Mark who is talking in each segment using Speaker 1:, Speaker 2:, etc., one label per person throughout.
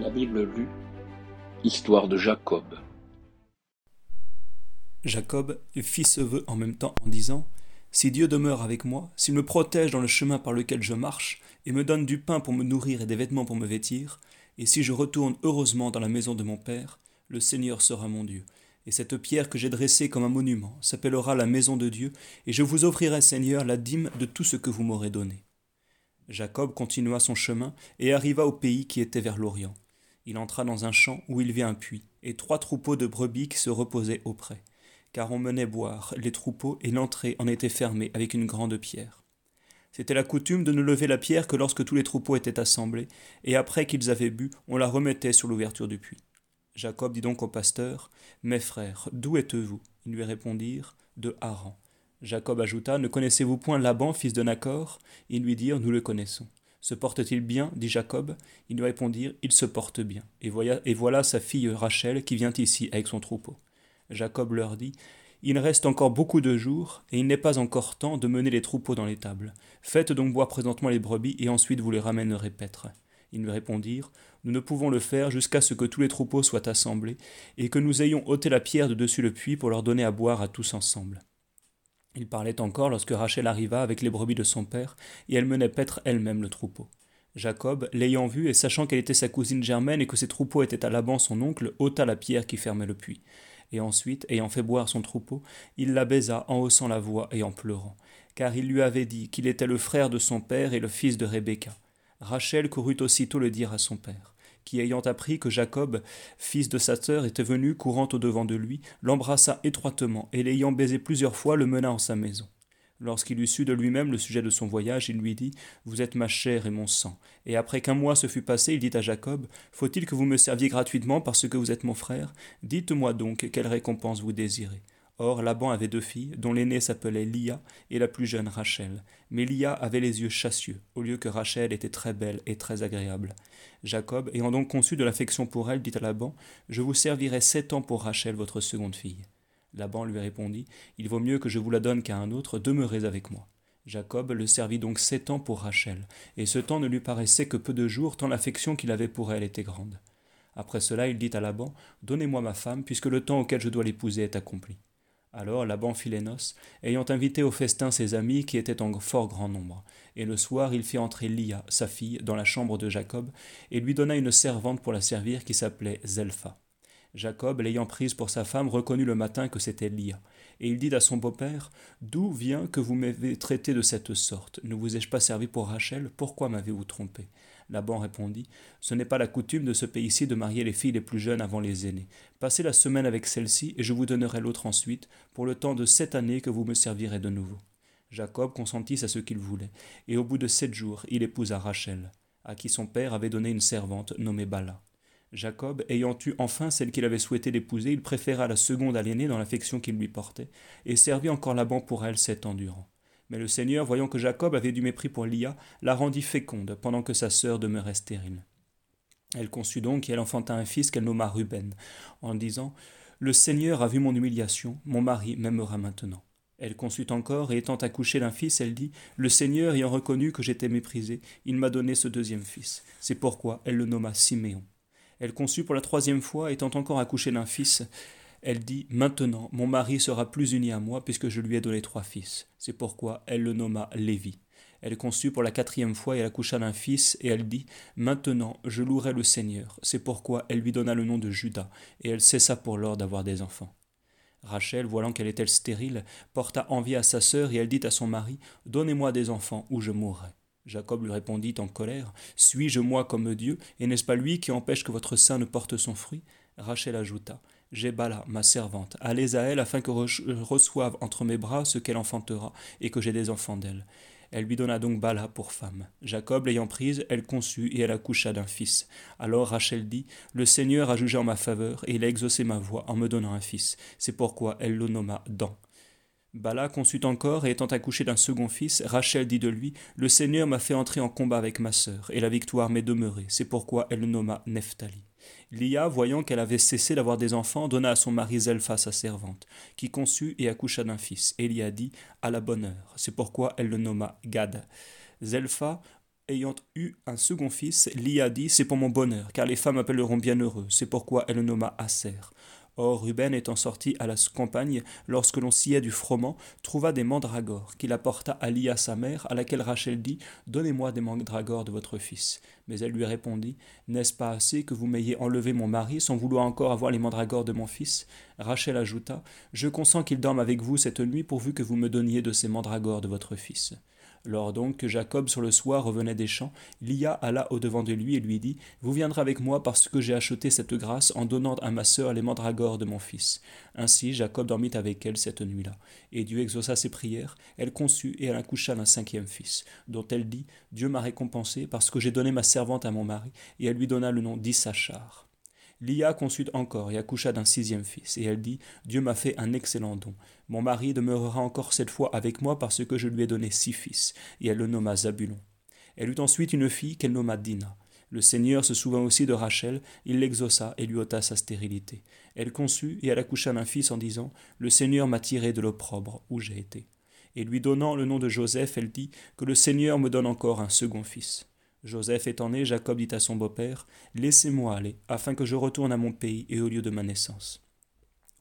Speaker 1: La Bible lue, Histoire de Jacob.
Speaker 2: Jacob fit ce vœu en même temps en disant Si Dieu demeure avec moi, s'il me protège dans le chemin par lequel je marche, et me donne du pain pour me nourrir et des vêtements pour me vêtir, et si je retourne heureusement dans la maison de mon Père, le Seigneur sera mon Dieu. Et cette pierre que j'ai dressée comme un monument s'appellera la maison de Dieu, et je vous offrirai, Seigneur, la dîme de tout ce que vous m'aurez donné. Jacob continua son chemin et arriva au pays qui était vers l'Orient. Il entra dans un champ où il vit un puits, et trois troupeaux de brebis qui se reposaient auprès car on menait boire les troupeaux et l'entrée en était fermée avec une grande pierre. C'était la coutume de ne lever la pierre que lorsque tous les troupeaux étaient assemblés, et après qu'ils avaient bu, on la remettait sur l'ouverture du puits. Jacob dit donc au pasteur Mes frères, d'où êtes-vous? Ils lui répondirent De Haran. Jacob ajouta Ne connaissez-vous point Laban, fils de Nachor Ils lui dirent Nous le connaissons. Se porte-t-il bien? dit Jacob. Ils lui répondirent Il se porte bien. Et voilà, sa fille Rachel qui vient ici avec son troupeau. Jacob leur dit Il reste encore beaucoup de jours, et il n'est pas encore temps de mener les troupeaux dans l'étable. Faites donc boire présentement les brebis, et ensuite vous les ramènerez paître. Ils lui répondirent Nous ne pouvons le faire jusqu'à ce que tous les troupeaux soient assemblés, et que nous ayons ôté la pierre de dessus le puits pour leur donner à boire à tous ensemble. Il parlait encore lorsque Rachel arriva avec les brebis de son père, et elle menait paître elle-même le troupeau. Jacob, l'ayant vue et sachant qu'elle était sa cousine germaine et que ses troupeaux étaient à Laban son oncle, ôta la pierre qui fermait le puits et ensuite, ayant fait boire son troupeau, il la baisa en haussant la voix et en pleurant, car il lui avait dit qu'il était le frère de son père et le fils de Rebecca. Rachel courut aussitôt le dire à son père, qui ayant appris que Jacob, fils de sa sœur, était venu courant au devant de lui, l'embrassa étroitement, et l'ayant baisé plusieurs fois, le mena en sa maison. Lorsqu'il eut su de lui-même le sujet de son voyage, il lui dit Vous êtes ma chair et mon sang. Et après qu'un mois se fut passé, il dit à Jacob Faut-il que vous me serviez gratuitement parce que vous êtes mon frère? Dites-moi donc quelle récompense vous désirez. Or, Laban avait deux filles, dont l'aînée s'appelait Lia et la plus jeune Rachel. Mais Lia avait les yeux chassieux, au lieu que Rachel était très belle et très agréable. Jacob, ayant donc conçu de l'affection pour elle, dit à Laban Je vous servirai sept ans pour Rachel, votre seconde fille. Laban lui répondit Il vaut mieux que je vous la donne qu'à un autre, demeurez avec moi. Jacob le servit donc sept ans pour Rachel, et ce temps ne lui paraissait que peu de jours, tant l'affection qu'il avait pour elle était grande. Après cela, il dit à Laban Donnez-moi ma femme, puisque le temps auquel je dois l'épouser est accompli. Alors Laban fit ayant invité au festin ses amis qui étaient en fort grand nombre. Et le soir, il fit entrer Lia, sa fille, dans la chambre de Jacob, et lui donna une servante pour la servir qui s'appelait Zelpha. Jacob, l'ayant prise pour sa femme, reconnut le matin que c'était Lia. Et il dit à son beau-père D'où vient que vous m'avez traité de cette sorte? Ne vous ai-je pas servi pour Rachel? Pourquoi m'avez-vous trompé? Laban répondit Ce n'est pas la coutume de ce pays-ci de marier les filles les plus jeunes avant les aînées. Passez la semaine avec celle-ci, et je vous donnerai l'autre ensuite, pour le temps de sept années que vous me servirez de nouveau. Jacob consentit à ce qu'il voulait, et au bout de sept jours, il épousa Rachel, à qui son père avait donné une servante nommée Bala. Jacob, ayant eu enfin celle qu'il avait souhaité l'épouser, il préféra la seconde à l'aînée dans l'affection qu'il lui portait, et servit encore Laban pour elle sept ans durant. Mais le Seigneur, voyant que Jacob avait du mépris pour Lia, la rendit féconde, pendant que sa sœur demeurait stérile. Elle conçut donc et elle enfanta un fils qu'elle nomma Ruben, en disant Le Seigneur a vu mon humiliation, mon mari m'aimera maintenant. Elle conçut encore, et étant accouchée d'un fils, elle dit Le Seigneur ayant reconnu que j'étais méprisée, il m'a donné ce deuxième fils. C'est pourquoi elle le nomma Siméon. Elle conçut pour la troisième fois, étant encore accouchée d'un fils. Elle dit Maintenant, mon mari sera plus uni à moi, puisque je lui ai donné trois fils. C'est pourquoi elle le nomma Lévi. Elle conçut pour la quatrième fois et elle accoucha d'un fils, et elle dit Maintenant, je louerai le Seigneur. C'est pourquoi elle lui donna le nom de Judas, et elle cessa pour lors d'avoir des enfants. Rachel, voyant qu'elle était stérile, porta envie à sa sœur, et elle dit à son mari Donnez-moi des enfants, ou je mourrai. Jacob lui répondit en colère Suis-je moi comme Dieu Et n'est-ce pas lui qui empêche que votre sein ne porte son fruit? Rachel ajouta J'ai Bala, ma servante. Allez à elle afin que je reçoive entre mes bras ce qu'elle enfantera et que j'ai des enfants d'elle. Elle lui donna donc Bala pour femme. Jacob l'ayant prise, elle conçut et elle accoucha d'un fils. Alors Rachel dit Le Seigneur a jugé en ma faveur et il a exaucé ma voix en me donnant un fils. C'est pourquoi elle le nomma Dan. Bala conçut encore, et étant accouché d'un second fils, Rachel dit de lui Le Seigneur m'a fait entrer en combat avec ma sœur, et la victoire m'est demeurée. C'est pourquoi elle le nomma Nephtali. Lia, voyant qu'elle avait cessé d'avoir des enfants, donna à son mari Zelpha, sa servante, qui conçut et accoucha d'un fils. Et Lia dit À la bonne heure. C'est pourquoi elle le nomma Gad. Zelpha ayant eu un second fils, Lia dit C'est pour mon bonheur, car les femmes appelleront bienheureux. C'est pourquoi elle le nomma Aser. Or Ruben étant sorti à la campagne, lorsque l'on sciait du froment, trouva des mandragores, qu'il apporta à Lia sa mère, à laquelle Rachel dit Donnez-moi des mandragores de votre fils. Mais elle lui répondit N'est-ce pas assez que vous m'ayez enlevé mon mari sans vouloir encore avoir les mandragores de mon fils? Rachel ajouta Je consens qu'il dorme avec vous cette nuit pourvu que vous me donniez de ces mandragores de votre fils. Lors donc que Jacob sur le soir revenait des champs, Lia alla au-devant de lui et lui dit Vous viendrez avec moi parce que j'ai acheté cette grâce en donnant à ma sœur les mandragores de mon fils. Ainsi Jacob dormit avec elle cette nuit-là. Et Dieu exauça ses prières, elle conçut et elle accoucha d'un cinquième fils, dont elle dit Dieu m'a récompensé parce que j'ai donné ma servante à mon mari, et elle lui donna le nom d'Issachar. Lia conçut encore et accoucha d'un sixième fils, et elle dit Dieu m'a fait un excellent don. Mon mari demeurera encore cette fois avec moi parce que je lui ai donné six fils, et elle le nomma Zabulon. Elle eut ensuite une fille qu'elle nomma Dina. Le Seigneur se souvint aussi de Rachel, il l'exauça et lui ôta sa stérilité. Elle conçut et elle accoucha d'un fils en disant Le Seigneur m'a tiré de l'opprobre où j'ai été. Et lui donnant le nom de Joseph, elle dit Que le Seigneur me donne encore un second fils. Joseph étant né, Jacob dit à son beau-père Laissez-moi aller, afin que je retourne à mon pays et au lieu de ma naissance.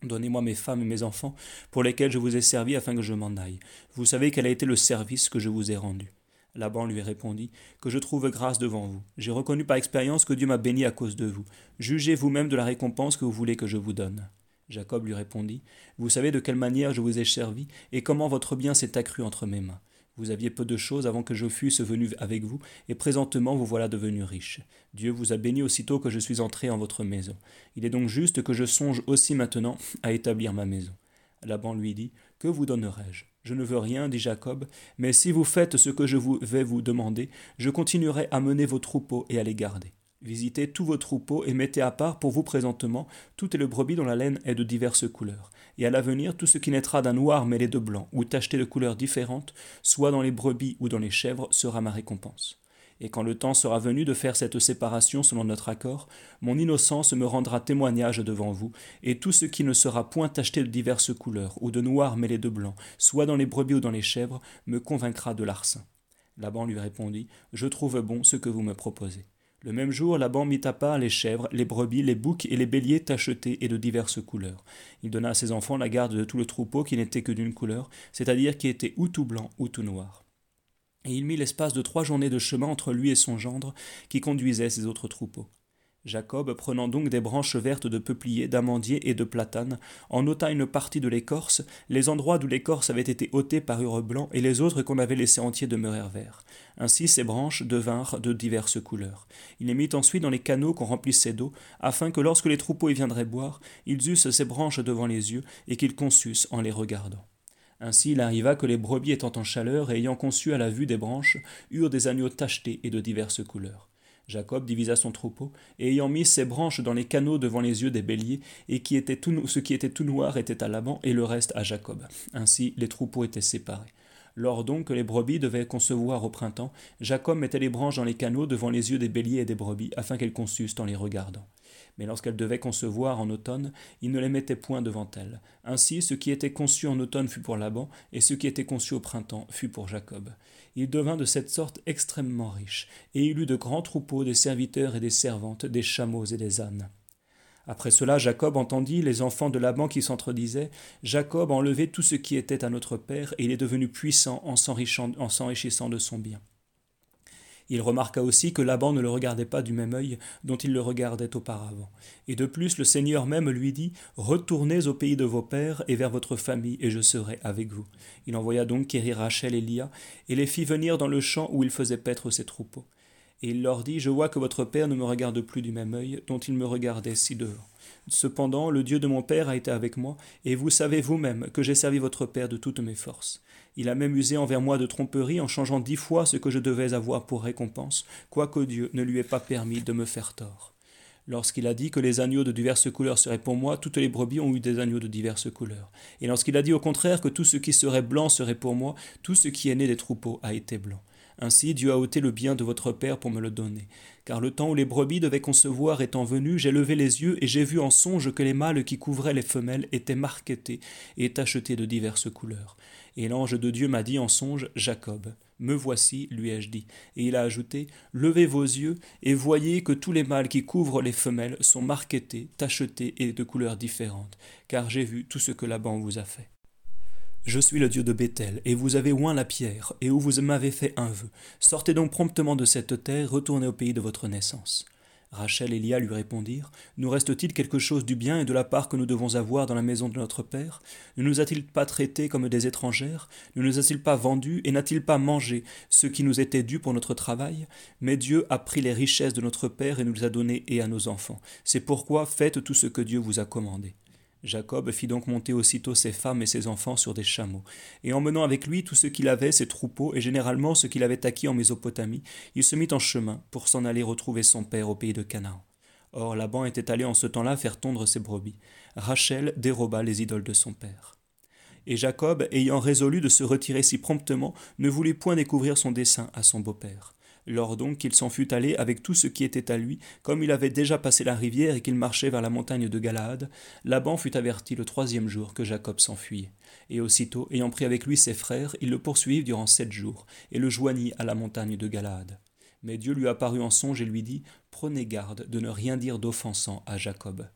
Speaker 2: Donnez-moi mes femmes et mes enfants, pour lesquels je vous ai servi afin que je m'en aille. Vous savez quel a été le service que je vous ai rendu. Laban lui répondit Que je trouve grâce devant vous. J'ai reconnu par expérience que Dieu m'a béni à cause de vous. Jugez vous-même de la récompense que vous voulez que je vous donne. Jacob lui répondit Vous savez de quelle manière je vous ai servi, et comment votre bien s'est accru entre mes mains. Vous aviez peu de choses avant que je fusse venu avec vous, et présentement vous voilà devenu riche. Dieu vous a béni aussitôt que je suis entré en votre maison. Il est donc juste que je songe aussi maintenant à établir ma maison. Laban lui dit Que vous donnerai-je? Je ne veux rien, dit Jacob, mais si vous faites ce que je vais vous demander, je continuerai à mener vos troupeaux et à les garder. Visitez tous vos troupeaux et mettez à part pour vous présentement toutes les brebis dont la laine est de diverses couleurs. Et à l'avenir, tout ce qui naîtra d'un noir mêlé de blanc ou tacheté de couleurs différentes, soit dans les brebis ou dans les chèvres, sera ma récompense. Et quand le temps sera venu de faire cette séparation selon notre accord, mon innocence me rendra témoignage devant vous, et tout ce qui ne sera point tacheté de diverses couleurs ou de noir mêlé de blanc, soit dans les brebis ou dans les chèvres, me convaincra de larcin. Laban lui répondit Je trouve bon ce que vous me proposez. Le même jour, Laban mit à part les chèvres, les brebis, les boucs et les béliers tachetés et de diverses couleurs. Il donna à ses enfants la garde de tout le troupeau qui n'était que d'une couleur, c'est-à-dire qui était ou tout blanc ou tout noir. Et il mit l'espace de trois journées de chemin entre lui et son gendre, qui conduisait ses autres troupeaux. Jacob, prenant donc des branches vertes de peuplier, d'amandier et de platane, en ôta une partie de l'écorce, les endroits d'où l'écorce avait été ôtée parurent blancs, et les autres qu'on avait laissés entiers demeurèrent verts. Ainsi ces branches devinrent de diverses couleurs. Il les mit ensuite dans les canaux qu'on remplissait d'eau, afin que lorsque les troupeaux y viendraient boire, ils eussent ces branches devant les yeux, et qu'ils conçussent en les regardant. Ainsi il arriva que les brebis étant en chaleur et ayant conçu à la vue des branches, eurent des agneaux tachetés et de diverses couleurs. Jacob divisa son troupeau, et ayant mis ses branches dans les canaux devant les yeux des béliers, et ce qui était tout noir était à Laban, et le reste à Jacob. Ainsi les troupeaux étaient séparés. Lors donc que les brebis devaient concevoir au printemps, Jacob mettait les branches dans les canaux devant les yeux des béliers et des brebis, afin qu'elles conçussent en les regardant. Mais lorsqu'elles devaient concevoir en automne, il ne les mettait point devant elles. Ainsi, ce qui était conçu en automne fut pour Laban, et ce qui était conçu au printemps fut pour Jacob. Il devint de cette sorte extrêmement riche, et il eut de grands troupeaux, des serviteurs et des servantes, des chameaux et des ânes. Après cela, Jacob entendit les enfants de Laban qui s'entredisaient Jacob a enlevé tout ce qui était à notre père, et il est devenu puissant en s'enrichissant de son bien. Il remarqua aussi que Laban ne le regardait pas du même œil dont il le regardait auparavant. Et de plus, le Seigneur même lui dit Retournez au pays de vos pères et vers votre famille, et je serai avec vous. Il envoya donc quérir Rachel et Lia, et les fit venir dans le champ où il faisait paître ses troupeaux. Et il leur dit Je vois que votre père ne me regarde plus du même œil dont il me regardait si devant. Cependant, le Dieu de mon père a été avec moi, et vous savez vous-même que j'ai servi votre père de toutes mes forces. Il a même usé envers moi de tromperie en changeant dix fois ce que je devais avoir pour récompense, quoique Dieu ne lui ait pas permis de me faire tort. Lorsqu'il a dit que les agneaux de diverses couleurs seraient pour moi, toutes les brebis ont eu des agneaux de diverses couleurs. Et lorsqu'il a dit au contraire que tout ce qui serait blanc serait pour moi, tout ce qui est né des troupeaux a été blanc. Ainsi Dieu a ôté le bien de votre père pour me le donner. Car le temps où les brebis devaient concevoir étant venu, j'ai levé les yeux et j'ai vu en songe que les mâles qui couvraient les femelles étaient marquetés et tachetés de diverses couleurs. Et l'ange de Dieu m'a dit en songe, Jacob. Me voici, lui ai-je dit. Et il a ajouté, Levez vos yeux et voyez que tous les mâles qui couvrent les femelles sont marquetés, tachetés et de couleurs différentes, car j'ai vu tout ce que Laban vous a fait. Je suis le Dieu de Bethel, et vous avez oint la pierre, et où vous m'avez fait un vœu. Sortez donc promptement de cette terre, retournez au pays de votre naissance. Rachel et Lia lui répondirent Nous reste-t-il quelque chose du bien et de la part que nous devons avoir dans la maison de notre Père? Ne nous a-t-il pas traités comme des étrangères? Ne nous a-t-il pas vendus et n'a-t-il pas mangé ce qui nous était dû pour notre travail? Mais Dieu a pris les richesses de notre Père et nous les a données et à nos enfants. C'est pourquoi faites tout ce que Dieu vous a commandé. Jacob fit donc monter aussitôt ses femmes et ses enfants sur des chameaux, et emmenant avec lui tout ce qu'il avait, ses troupeaux, et généralement ce qu'il avait acquis en Mésopotamie, il se mit en chemin pour s'en aller retrouver son père au pays de Canaan. Or Laban était allé en ce temps-là faire tondre ses brebis. Rachel déroba les idoles de son père. Et Jacob, ayant résolu de se retirer si promptement, ne voulut point découvrir son dessein à son beau-père. Lors donc qu'il s'en fut allé avec tout ce qui était à lui, comme il avait déjà passé la rivière et qu'il marchait vers la montagne de Galaad, Laban fut averti le troisième jour que Jacob s'enfuyait. Et aussitôt, ayant pris avec lui ses frères, ils le poursuivirent durant sept jours, et le joignit à la montagne de Galaad. Mais Dieu lui apparut en songe et lui dit Prenez garde de ne rien dire d'offensant à Jacob.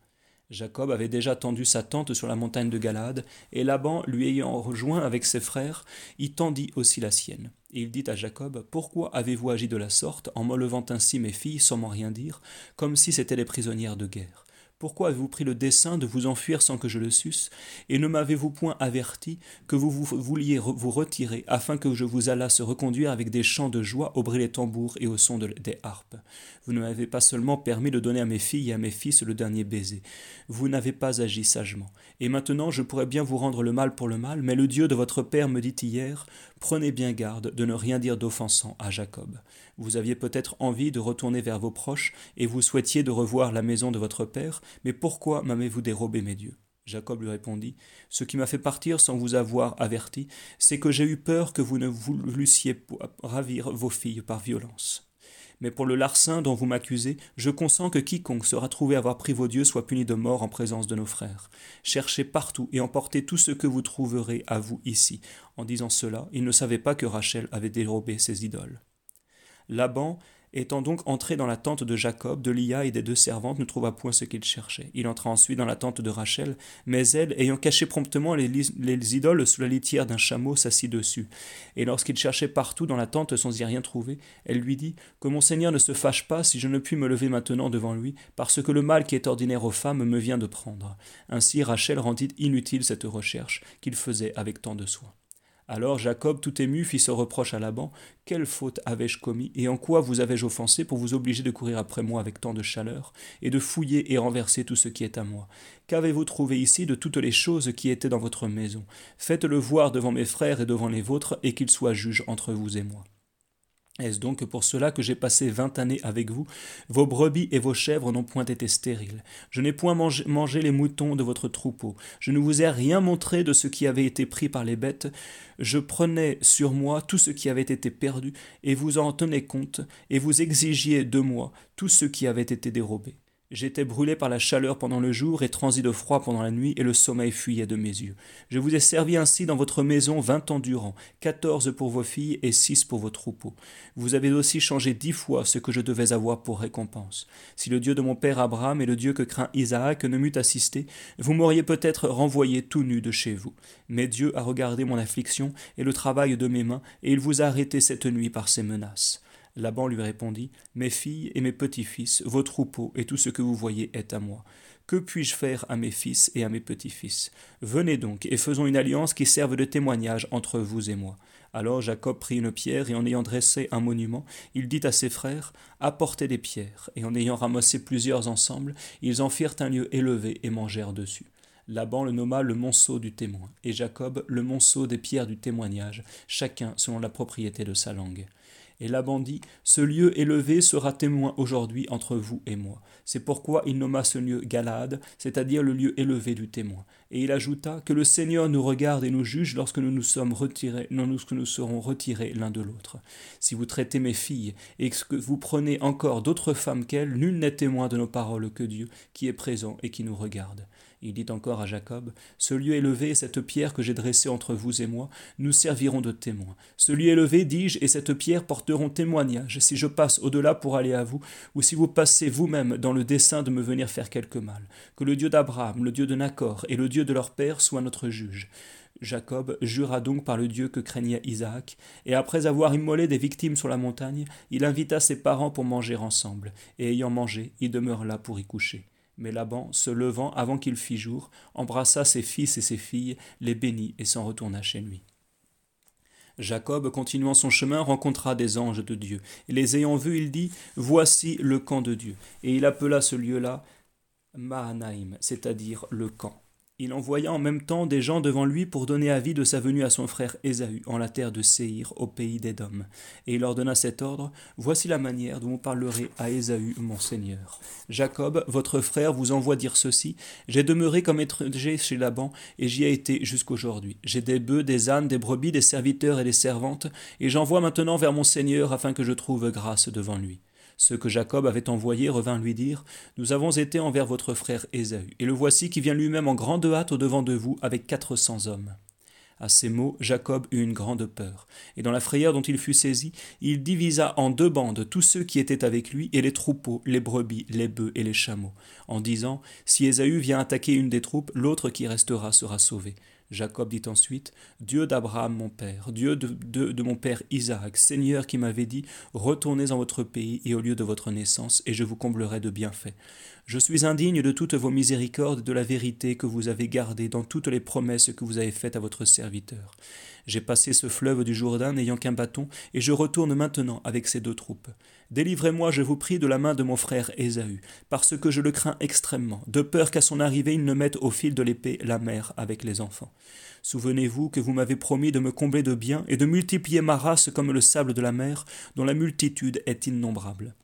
Speaker 2: Jacob avait déjà tendu sa tente sur la montagne de Galade, et Laban, lui ayant rejoint avec ses frères, y tendit aussi la sienne. Et il dit à Jacob, Pourquoi avez-vous agi de la sorte, en m'enlevant ainsi mes filles sans m'en rien dire, comme si c'étaient les prisonnières de guerre? Pourquoi avez-vous pris le dessein de vous enfuir sans que je le susse Et ne m'avez-vous point averti que vous, vouliez vous retirer afin que je vous allasse reconduire avec des chants de joie au bruit des tambours et au son des harpes? Vous ne m'avez pas seulement permis de donner à mes filles et à mes fils le dernier baiser. Vous n'avez pas agi sagement. Et maintenant je pourrais bien vous rendre le mal pour le mal, mais le Dieu de votre Père me dit hier Prenez bien garde de ne rien dire d'offensant à Jacob. Vous aviez peut-être envie de retourner vers vos proches, et vous souhaitiez de revoir la maison de votre père, mais pourquoi m'avez-vous dérobé mes dieux? Jacob lui répondit Ce qui m'a fait partir sans vous avoir averti, c'est que j'ai eu peur que vous ne voulussiez ravir vos filles par violence. Mais pour le larcin dont vous m'accusez, je consens que quiconque sera trouvé avoir pris vos dieux soit puni de mort en présence de nos frères. Cherchez partout et emportez tout ce que vous trouverez à vous ici. En disant cela, il ne savait pas que Rachel avait dérobé ses idoles. Laban Étant donc entré dans la tente de Jacob, de Lia et des deux servantes, ne trouva point ce qu'il cherchait. Il entra ensuite dans la tente de Rachel, mais elle, ayant caché promptement les, les idoles sous la litière d'un chameau, s'assit dessus. Et lorsqu'il cherchait partout dans la tente sans y rien trouver, elle lui dit Que mon Seigneur ne se fâche pas si je ne puis me lever maintenant devant lui, parce que le mal qui est ordinaire aux femmes me vient de prendre. Ainsi Rachel rendit inutile cette recherche qu'il faisait avec tant de soin. Alors Jacob, tout ému, fit ce reproche à Laban. Quelle faute avais-je commis, et en quoi vous avais-je offensé pour vous obliger de courir après moi avec tant de chaleur, et de fouiller et renverser tout ce qui est à moi? Qu'avez-vous trouvé ici de toutes les choses qui étaient dans votre maison? Faites-le voir devant mes frères et devant les vôtres, et qu'il soit juge entre vous et moi. Est-ce donc pour cela que j'ai passé vingt années avec vous Vos brebis et vos chèvres n'ont point été stériles? Je n'ai point mangé, les moutons de votre troupeau. Je ne vous ai rien montré de ce qui avait été pris par les bêtes. Je prenais sur moi tout ce qui avait été perdu, et vous en tenez compte, et vous exigiez de moi tout ce qui avait été dérobé. J'étais brûlé par la chaleur pendant le jour et transi de froid pendant la nuit, et le sommeil fuyait de mes yeux. Je vous ai servi ainsi dans votre maison vingt ans durant, quatorze pour vos filles et six pour vos troupeaux. Vous avez aussi changé dix fois ce que je devais avoir pour récompense. Si le Dieu de mon père Abraham et le Dieu que craint Isaac ne m'eût assisté, vous m'auriez peut-être renvoyé tout nu de chez vous. Mais Dieu a regardé mon affliction et le travail de mes mains, et il vous a arrêté cette nuit par ses menaces. Laban lui répondit Mes filles et mes petits-fils, vos troupeaux et tout ce que vous voyez est à moi. Que puis-je faire à mes fils et à mes petits-fils? Venez donc et faisons une alliance qui serve de témoignage entre vous et moi. Alors Jacob prit une pierre et en ayant dressé un monument, il dit à ses frères Apportez des pierres. Et en ayant ramassé plusieurs ensemble, ils en firent un lieu élevé et mangèrent dessus. Laban le nomma le monceau du témoin, et Jacob le monceau des pierres du témoignage, chacun selon la propriété de sa langue. Et Laban dit Ce lieu élevé sera témoin aujourd'hui entre vous et moi. C'est pourquoi il nomma ce lieu Galade, c'est-à-dire le lieu élevé du témoin. Et il ajouta Que le Seigneur nous regarde et nous juge lorsque nous nous sommes retirés, lorsque nous serons retirés l'un de l'autre. Si vous traitez mes filles et que vous prenez encore d'autres femmes qu'elles, nul n'est témoin de nos paroles que Dieu, qui est présent et qui nous regarde. Il dit encore à Jacob, Ce lieu élevé et cette pierre que j'ai dressée entre vous et moi nous serviront de témoins. Ce lieu élevé, dis-je, et cette pierre porteront témoignage si je passe au-delà pour aller à vous, ou si vous passez vous-même dans le dessein de me venir faire quelque mal. Que le Dieu d'Abraham, le Dieu de Nacor et le Dieu de leur père soient notre juge. Jacob jura donc par le Dieu que craignait Isaac, et après avoir immolé des victimes sur la montagne, il invita ses parents pour manger ensemble, et ayant mangé, il demeure là pour y coucher. Mais Laban, se levant avant qu'il fît jour, embrassa ses fils et ses filles, les bénit et s'en retourna chez lui. Jacob, continuant son chemin, rencontra des anges de Dieu, et les ayant vus, il dit Voici le camp de Dieu. Et il appela ce lieu-là Mahanaïm, c'est-à-dire le camp. Il envoya en même temps des gens devant lui pour donner avis de sa venue à son frère Ésaü en la terre de Séhir, au pays d'Édom. Et il leur donna cet ordre Voici la manière dont vous parlerez à Ésaü, mon Seigneur. Jacob, votre frère, vous envoie dire ceci J'ai demeuré comme étranger chez Laban, et j'y ai été jusqu'aujourd'hui. J'ai des bœufs, des ânes, des brebis, des serviteurs et des servantes, et j'envoie maintenant vers mon Seigneur afin que je trouve grâce devant lui. Ceux que Jacob avait envoyés revinrent lui dire Nous avons été envers votre frère Ésaü, et le voici qui vient lui-même en grande hâte au-devant de vous avec quatre cents hommes. À ces mots, Jacob eut une grande peur, et dans la frayeur dont il fut saisi, il divisa en deux bandes tous ceux qui étaient avec lui, et les troupeaux, les brebis, les bœufs et les chameaux, en disant Si Ésaü vient attaquer une des troupes, l'autre qui restera sera sauvé. Jacob dit ensuite, Dieu d'Abraham mon père, Dieu de, mon père Isaac, Seigneur qui m'avait dit, Retournez en votre pays et au lieu de votre naissance, et je vous comblerai de bienfaits. Je suis indigne de toutes vos miséricordes, de la vérité que vous avez gardée dans toutes les promesses que vous avez faites à votre serviteur. J'ai passé ce fleuve du Jourdain n'ayant qu'un bâton, et je retourne maintenant avec ces deux troupes. Délivrez-moi, je vous prie, de la main de mon frère Ésaü, parce que je le crains extrêmement, de peur qu'à son arrivée il ne mette au fil de l'épée la mère avec les enfants. Souvenez-vous que vous m'avez promis de me combler de biens et de multiplier ma race comme le sable de la mer, dont la multitude est innombrable.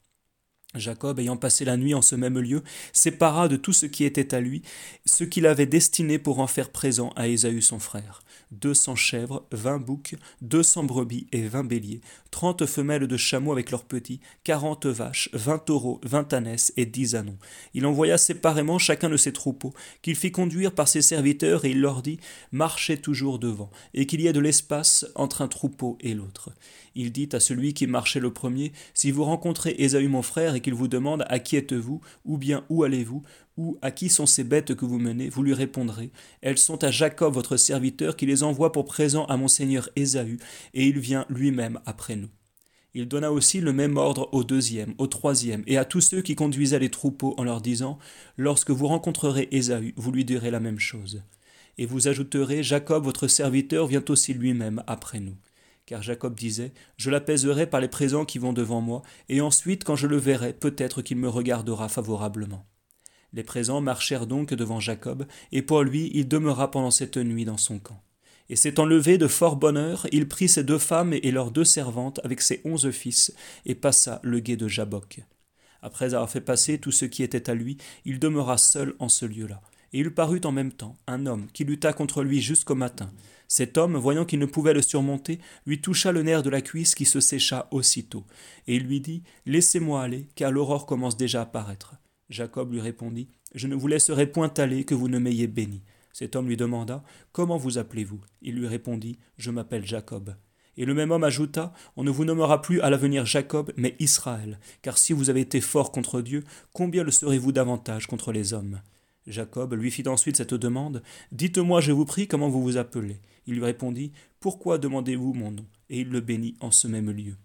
Speaker 2: Jacob, ayant passé la nuit en ce même lieu, sépara de tout ce qui était à lui, ce qu'il avait destiné pour en faire présent à Ésaü son frère. Deux cents chèvres, vingt boucs, deux cents brebis et vingt béliers, trente femelles de chameaux avec leurs petits, quarante vaches, vingt taureaux, vingt ânesses et dix anons. Il envoya séparément chacun de ses troupeaux, qu'il fit conduire par ses serviteurs, et il leur dit Marchez toujours devant, et qu'il y ait de l'espace entre un troupeau et l'autre. Il dit à celui qui marchait le premier Si vous rencontrez Ésaü mon frère, et qu'il vous demande À qui êtes-vous ou bien où allez-vous ou à qui sont ces bêtes que vous menez, vous lui répondrez Elles sont à Jacob votre serviteur qui les envoie pour présent à mon seigneur Ésaü, et il vient lui-même après nous. Il donna aussi le même ordre au deuxième, au troisième, et à tous ceux qui conduisaient les troupeaux en leur disant Lorsque vous rencontrerez Ésaü, vous lui direz la même chose. Et vous ajouterez Jacob votre serviteur vient aussi lui-même après nous car Jacob disait Je l'apaiserai par les présents qui vont devant moi, et ensuite, quand je le verrai, peut-être qu'il me regardera favorablement. Les présents marchèrent donc devant Jacob, et pour lui il demeura pendant cette nuit dans son camp. Et s'étant levé de fort bonne heure, il prit ses deux femmes et leurs deux servantes avec ses onze fils, et passa le guet de Jabok. Après avoir fait passer tout ce qui était à lui, il demeura seul en ce lieu-là. Et il parut en même temps un homme qui lutta contre lui jusqu'au matin. Cet homme, voyant qu'il ne pouvait le surmonter, lui toucha le nerf de la cuisse qui se sécha aussitôt, et il lui dit Laissez-moi aller, car l'aurore commence déjà à paraître. Jacob lui répondit Je ne vous laisserai point aller que vous ne m'ayez béni. Cet homme lui demanda Comment vous appelez-vous? Il lui répondit Je m'appelle Jacob. Et le même homme ajouta On ne vous nommera plus à l'avenir Jacob, mais Israël, car si vous avez été fort contre Dieu, combien le serez-vous davantage contre les hommes? Jacob lui fit ensuite cette demande Dites-moi, je vous prie, comment vous vous appelez? Il lui répondit Pourquoi demandez-vous mon nom? Et il le bénit en ce même lieu.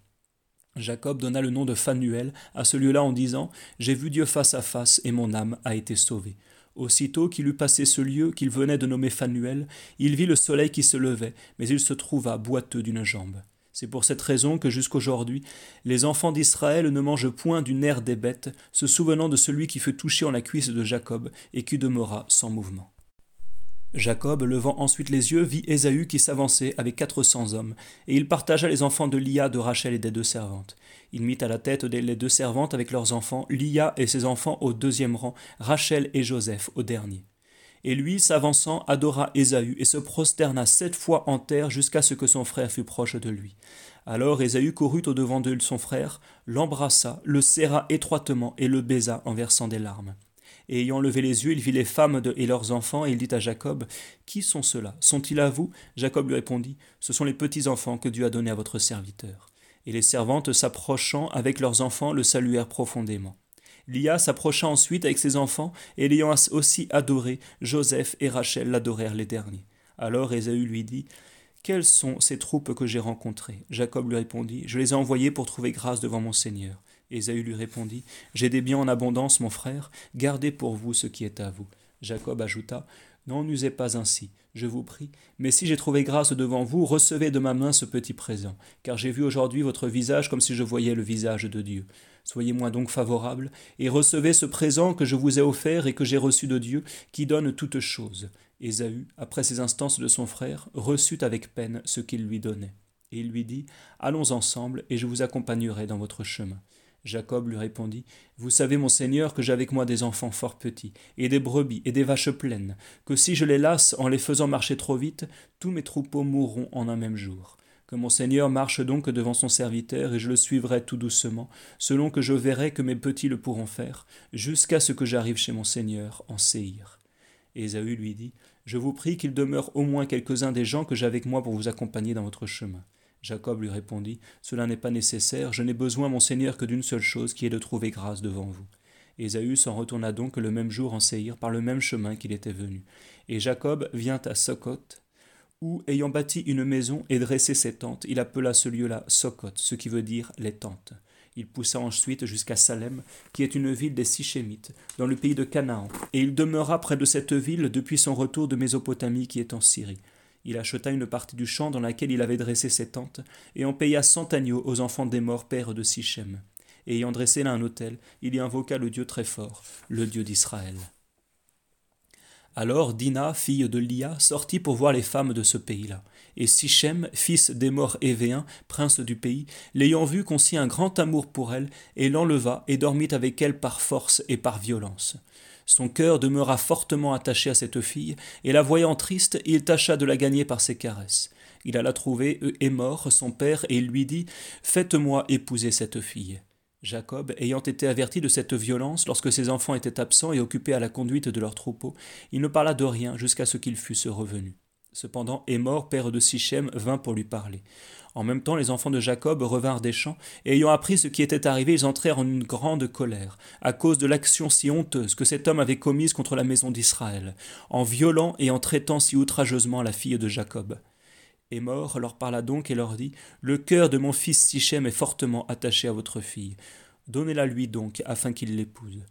Speaker 2: Jacob donna le nom de Phanuel à ce lieu-là en disant J'ai vu Dieu face à face et mon âme a été sauvée. Aussitôt qu'il eut passé ce lieu qu'il venait de nommer Phanuel, il vit le soleil qui se levait, mais il se trouva boiteux d'une jambe. C'est pour cette raison que jusqu'aujourd'hui, les enfants d'Israël ne mangent point du nerf des bêtes, se souvenant de celui qui fut touché en la cuisse de Jacob et qui demeura sans mouvement. Jacob, levant ensuite les yeux, vit Ésaü qui s'avançait avec quatre cents hommes, et il partagea les enfants de Lia, de Rachel et des deux servantes. Il mit à la tête des les deux servantes avec leurs enfants, Lia et ses enfants au deuxième rang, Rachel et Joseph au dernier. Et lui, s'avançant, adora Ésaü et se prosterna sept fois en terre jusqu'à ce que son frère fût proche de lui. Alors Ésaü courut au devant de son frère, l'embrassa, le serra étroitement et le baisa en versant des larmes. Et ayant levé les yeux, il vit les femmes et leurs enfants, et il dit à Jacob, Qui sont ceux-là? Sont-ils à vous? Jacob lui répondit, Ce sont les petits-enfants que Dieu a donnés à votre serviteur. Et les servantes, s'approchant avec leurs enfants, le saluèrent profondément. Lia s'approcha ensuite avec ses enfants, et l'ayant aussi adoré, Joseph et Rachel l'adorèrent les derniers. Alors Ésaü lui dit, Quelles sont ces troupes que j'ai rencontrées? Jacob lui répondit, Je les ai envoyées pour trouver grâce devant mon Seigneur. Ésaü lui répondit J'ai des biens en abondance, mon frère, gardez pour vous ce qui est à vous. Jacob ajouta N'en usez pas ainsi, je vous prie, mais si j'ai trouvé grâce devant vous, recevez de ma main ce petit présent, car j'ai vu aujourd'hui votre visage comme si je voyais le visage de Dieu. Soyez-moi donc favorable, et recevez ce présent que je vous ai offert et que j'ai reçu de Dieu, qui donne toutes choses. Ésaü, après ces instances de son frère, reçut avec peine ce qu'il lui donnait. Et il lui dit Allons ensemble, et je vous accompagnerai dans votre chemin. Jacob lui répondit Vous savez, mon Seigneur, que j'ai avec moi des enfants fort petits, et des brebis, et des vaches pleines, que si je les lasse en les faisant marcher trop vite, tous mes troupeaux mourront en un même jour. Que mon Seigneur marche donc devant son serviteur, et je le suivrai tout doucement, selon que je verrai que mes petits le pourront faire, jusqu'à ce que j'arrive chez mon Seigneur en Séhir. Ésaü lui dit Je vous prie qu'il demeure au moins quelques-uns des gens que j'ai avec moi pour vous accompagner dans votre chemin. Jacob lui répondit, Cela n'est pas nécessaire, je n'ai besoin, mon Seigneur, que d'une seule chose, qui est de trouver grâce devant vous. Ésaü s'en retourna donc le même jour en Séhir par le même chemin qu'il était venu. Et Jacob vient à Socoth, où, ayant bâti une maison et dressé ses tentes, il appela ce lieu-là Socoth, ce qui veut dire les tentes. Il poussa ensuite jusqu'à Salem, qui est une ville des Sichémites, dans le pays de Canaan, et il demeura près de cette ville depuis son retour de Mésopotamie qui est en Syrie. Il acheta une partie du champ dans laquelle il avait dressé ses tentes, et en paya cent agneaux aux enfants des morts pères de Sichem. Ayant dressé là un autel, il y invoqua le Dieu très fort, le Dieu d'Israël. Alors Dina, fille de Lia, sortit pour voir les femmes de ce pays-là. Et Sichem, fils morts Évéens, prince du pays, l'ayant vu, conçut un grand amour pour elle, et l'enleva, et dormit avec elle par force et par violence. Son cœur demeura fortement attaché à cette fille, et la voyant triste, il tâcha de la gagner par ses caresses. Il alla trouver mort son père, et il lui dit Faites-moi épouser cette fille. Jacob, ayant été averti de cette violence lorsque ses enfants étaient absents et occupés à la conduite de leurs troupeaux, il ne parla de rien jusqu'à ce qu'il fût revenu. Cependant, Émor, père de Sichem, vint pour lui parler. En même temps, les enfants de Jacob revinrent des champs, et ayant appris ce qui était arrivé, ils entrèrent en une grande colère, à cause de l'action si honteuse que cet homme avait commise contre la maison d'Israël, en violant et en traitant si outrageusement la fille de Jacob. Émor leur parla donc et leur dit Le cœur de mon fils Sichem est fortement attaché à votre fille. Donnez-la lui donc, afin qu'il l'épouse.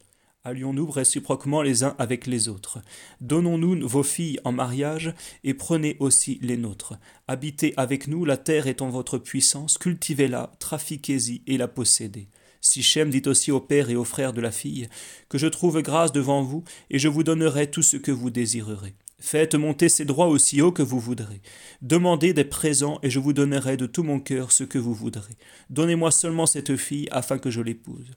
Speaker 2: Allions-nous réciproquement les uns avec les autres? Donnons-nous vos filles en mariage, et prenez aussi les nôtres. Habitez avec nous, la terre est en votre puissance, cultivez-la, trafiquez-y et la possédez. Sichem dit aussi au père et aux frères de la fille, Que je trouve grâce devant vous, et je vous donnerai tout ce que vous désirerez. Faites monter ces droits aussi haut que vous voudrez. Demandez des présents, et je vous donnerai de tout mon cœur ce que vous voudrez. Donnez-moi seulement cette fille, afin que je l'épouse.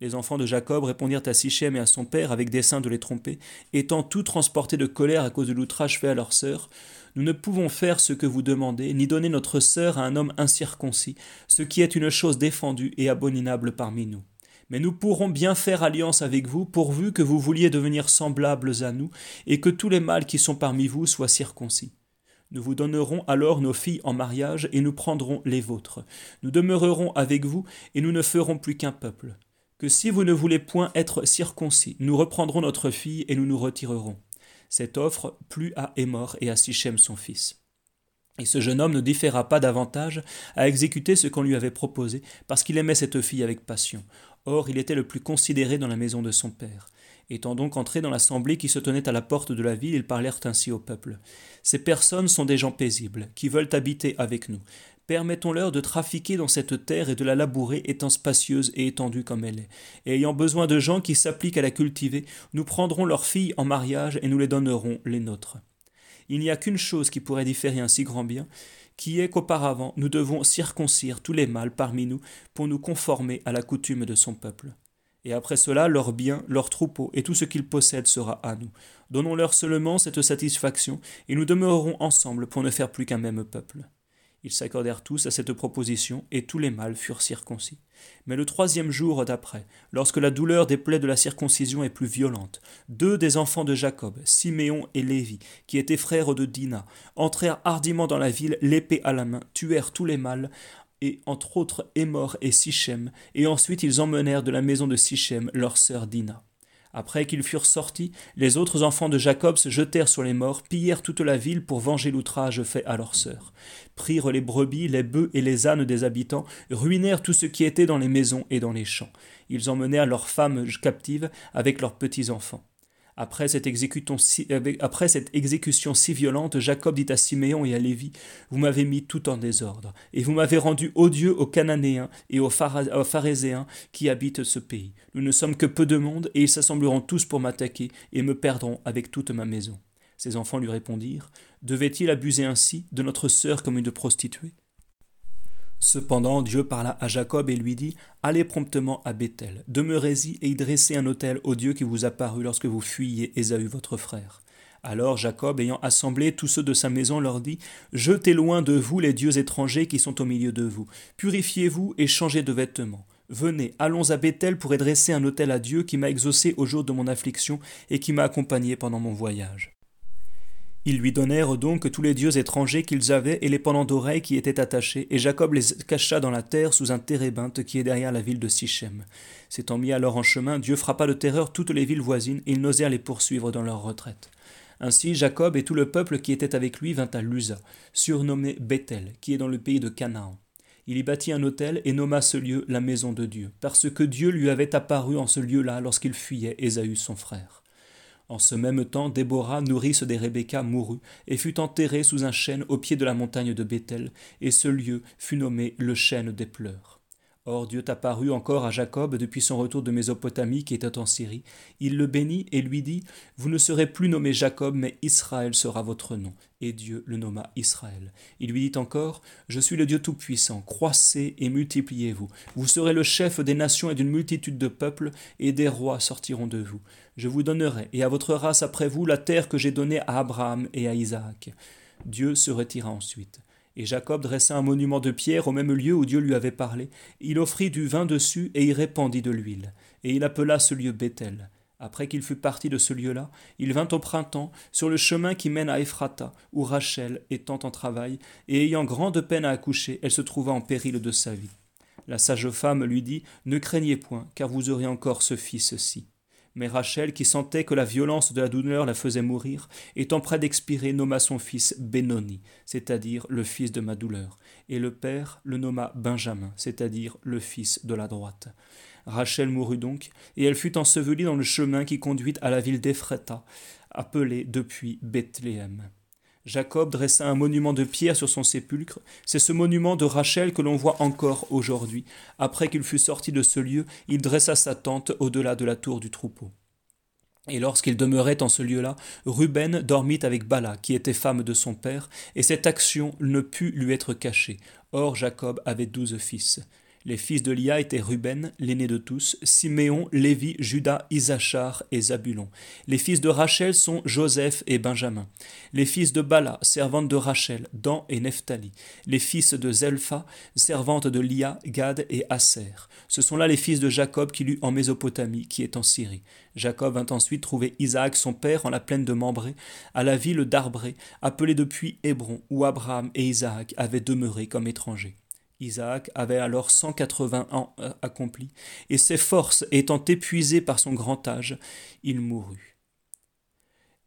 Speaker 2: Les enfants de Jacob répondirent à Sichem et à son père avec dessein de les tromper, étant tout transportés de colère à cause de l'outrage fait à leur sœur. Nous ne pouvons faire ce que vous demandez, ni donner notre sœur à un homme incirconcis, ce qui est une chose défendue et abominable parmi nous. Mais nous pourrons bien faire alliance avec vous, pourvu que vous vouliez devenir semblables à nous, et que tous les mâles qui sont parmi vous soient circoncis. Nous vous donnerons alors nos filles en mariage, et nous prendrons les vôtres. Nous demeurerons avec vous, et nous ne ferons plus qu'un peuple que si vous ne voulez point être circoncis, nous reprendrons notre fille et nous nous retirerons. Cette offre plut à Émor et à Sichem son fils. Et ce jeune homme ne différa pas davantage à exécuter ce qu'on lui avait proposé, parce qu'il aimait cette fille avec passion. Or, il était le plus considéré dans la maison de son père. Étant donc entrés dans l'assemblée qui se tenait à la porte de la ville, ils parlèrent ainsi au peuple. Ces personnes sont des gens paisibles, qui veulent habiter avec nous. Permettons-leur de trafiquer dans cette terre et de la labourer étant spacieuse et étendue comme elle est. Et ayant besoin de gens qui s'appliquent à la cultiver, nous prendrons leurs filles en mariage et nous les donnerons les nôtres. Il n'y a qu'une chose qui pourrait différer un si grand bien, qui est qu'auparavant nous devons circoncire tous les mâles parmi nous pour nous conformer à la coutume de son peuple. Et après cela, leur bien, leur troupeau et tout ce qu'ils possèdent sera à nous. Donnons-leur seulement cette satisfaction, et nous demeurerons ensemble pour ne faire plus qu'un même peuple. Ils s'accordèrent tous à cette proposition, et tous les mâles furent circoncis. Mais le troisième jour d'après, lorsque la douleur des plaies de la circoncision est plus violente, deux des enfants de Jacob, Siméon et Lévi, qui étaient frères de Dina, entrèrent hardiment dans la ville, l'épée à la main, tuèrent tous les mâles, et entre autres Émor et Sichem, et ensuite ils emmenèrent de la maison de Sichem leur sœur Dina. Après qu'ils furent sortis, les autres enfants de Jacob se jetèrent sur les morts, pillèrent toute la ville pour venger l'outrage fait à leur sœur, prirent les brebis, les bœufs et les ânes des habitants, ruinèrent tout ce qui était dans les maisons et dans les champs. Ils emmenèrent leurs femmes captives avec leurs enfants. Après cette, exécution si violente, Jacob dit à Siméon et à Lévi Vous m'avez mis tout en désordre, et vous m'avez rendu odieux aux Cananéens et aux, Pharéséens qui habitent ce pays. Nous ne sommes que peu de monde, et ils s'assembleront tous pour m'attaquer, et me perdront avec toute ma maison. Ses enfants lui répondirent Devait-il abuser ainsi de notre sœur comme une prostituée? Cependant Dieu parla à Jacob et lui dit Allez promptement à Bethel, demeurez-y et y dressez un autel au Dieu qui vous apparut lorsque vous fuyiez Ésaü votre frère. Alors Jacob, ayant assemblé tous ceux de sa maison, leur dit Jetez loin de vous les dieux étrangers qui sont au milieu de vous, purifiez-vous et changez de vêtements. Venez, allons à Bethel pour y dresser un autel à Dieu qui m'a exaucé au jour de mon affliction et qui m'a accompagné pendant mon voyage. Ils lui donnèrent donc tous les dieux étrangers qu'ils avaient et les pendants d'oreilles qui étaient attachés, et Jacob les cacha dans la terre sous un térébinthe qui est derrière la ville de Sichem. S'étant mis alors en chemin, Dieu frappa de terreur toutes les villes voisines, et ils n'osèrent les poursuivre dans leur retraite. Ainsi Jacob et tout le peuple qui était avec lui vint à Lusa, surnommé Bethel, qui est dans le pays de Canaan. Il y bâtit un hôtel et nomma ce lieu la maison de Dieu, parce que Dieu lui avait apparu en ce lieu-là lorsqu'il fuyait Ésaü son frère. En ce même temps, Déborah, nourrice des Rebecca, mourut et fut enterrée sous un chêne au pied de la montagne de Bethel, et ce lieu fut nommé le chêne des pleurs. Or Dieu t'apparut encore à Jacob depuis son retour de Mésopotamie qui était en Syrie. Il le bénit et lui dit Vous ne serez plus nommé Jacob, mais Israël sera votre nom. Et Dieu le nomma Israël. Il lui dit encore Je suis le Dieu Tout-Puissant, croissez et multipliez-vous. Vous serez le chef des nations et d'une multitude de peuples, et des rois sortiront de vous. Je vous donnerai, et à votre race après vous, la terre que j'ai donnée à Abraham et à Isaac. Dieu se retira ensuite. Et Jacob dressa un monument de pierre au même lieu où Dieu lui avait parlé. Il offrit du vin dessus et y répandit de l'huile. Et il appela ce lieu Bethel. Après qu'il fut parti de ce lieu-là, il vint au printemps sur le chemin qui mène à Ephrata, où Rachel, étant en travail, et ayant grande peine à accoucher, elle se trouva en péril de sa vie. La sage femme lui dit Ne craignez point, car vous aurez encore ce fils-ci. Mais Rachel, qui sentait que la violence de la douleur la faisait mourir, étant près d'expirer, nomma son fils Benoni, c'est-à-dire le fils de ma douleur, et le père le nomma Benjamin, c'est-à-dire le fils de la droite. Rachel mourut donc, et elle fut ensevelie dans le chemin qui conduit à la ville d'Ephrata, appelée depuis Bethléem. Jacob dressa un monument de pierre sur son sépulcre. C'est ce monument de Rachel que l'on voit encore aujourd'hui. Après qu'il fut sorti de ce lieu, il dressa sa tente au-delà de la tour du troupeau. Et lorsqu'il demeurait en ce lieu-là, Ruben dormit avec Bala, qui était femme de son père, et cette action ne put lui être cachée. Or Jacob avait douze fils. Les fils de Lia étaient Ruben, l'aîné de tous, Siméon, Lévi, Judas, Isachar et Zabulon. Les fils de Rachel sont Joseph et Benjamin. Les fils de Bala, servante de Rachel, Dan et Nephtali. Les fils de Zelpha, servante de Lia, Gad et Aser. Ce sont là les fils de Jacob qu'il eut en Mésopotamie, qui est en Syrie. Jacob vint ensuite trouver Isaac son père en la plaine de Mambré, à la ville d'Arbré, appelée depuis Hébron, où Abraham et Isaac avaient demeuré comme étrangers. Isaac avait alors cent quatre-vingts ans euh, accomplis, et ses forces étant épuisées par son grand âge, il mourut.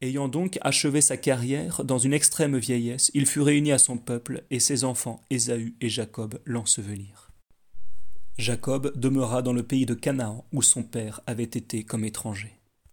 Speaker 2: Ayant donc achevé sa carrière dans une extrême vieillesse, il fut réuni à son peuple, et ses enfants Ésaü et Jacob l'ensevelirent. Jacob demeura dans le pays de Canaan où son père avait été comme étranger.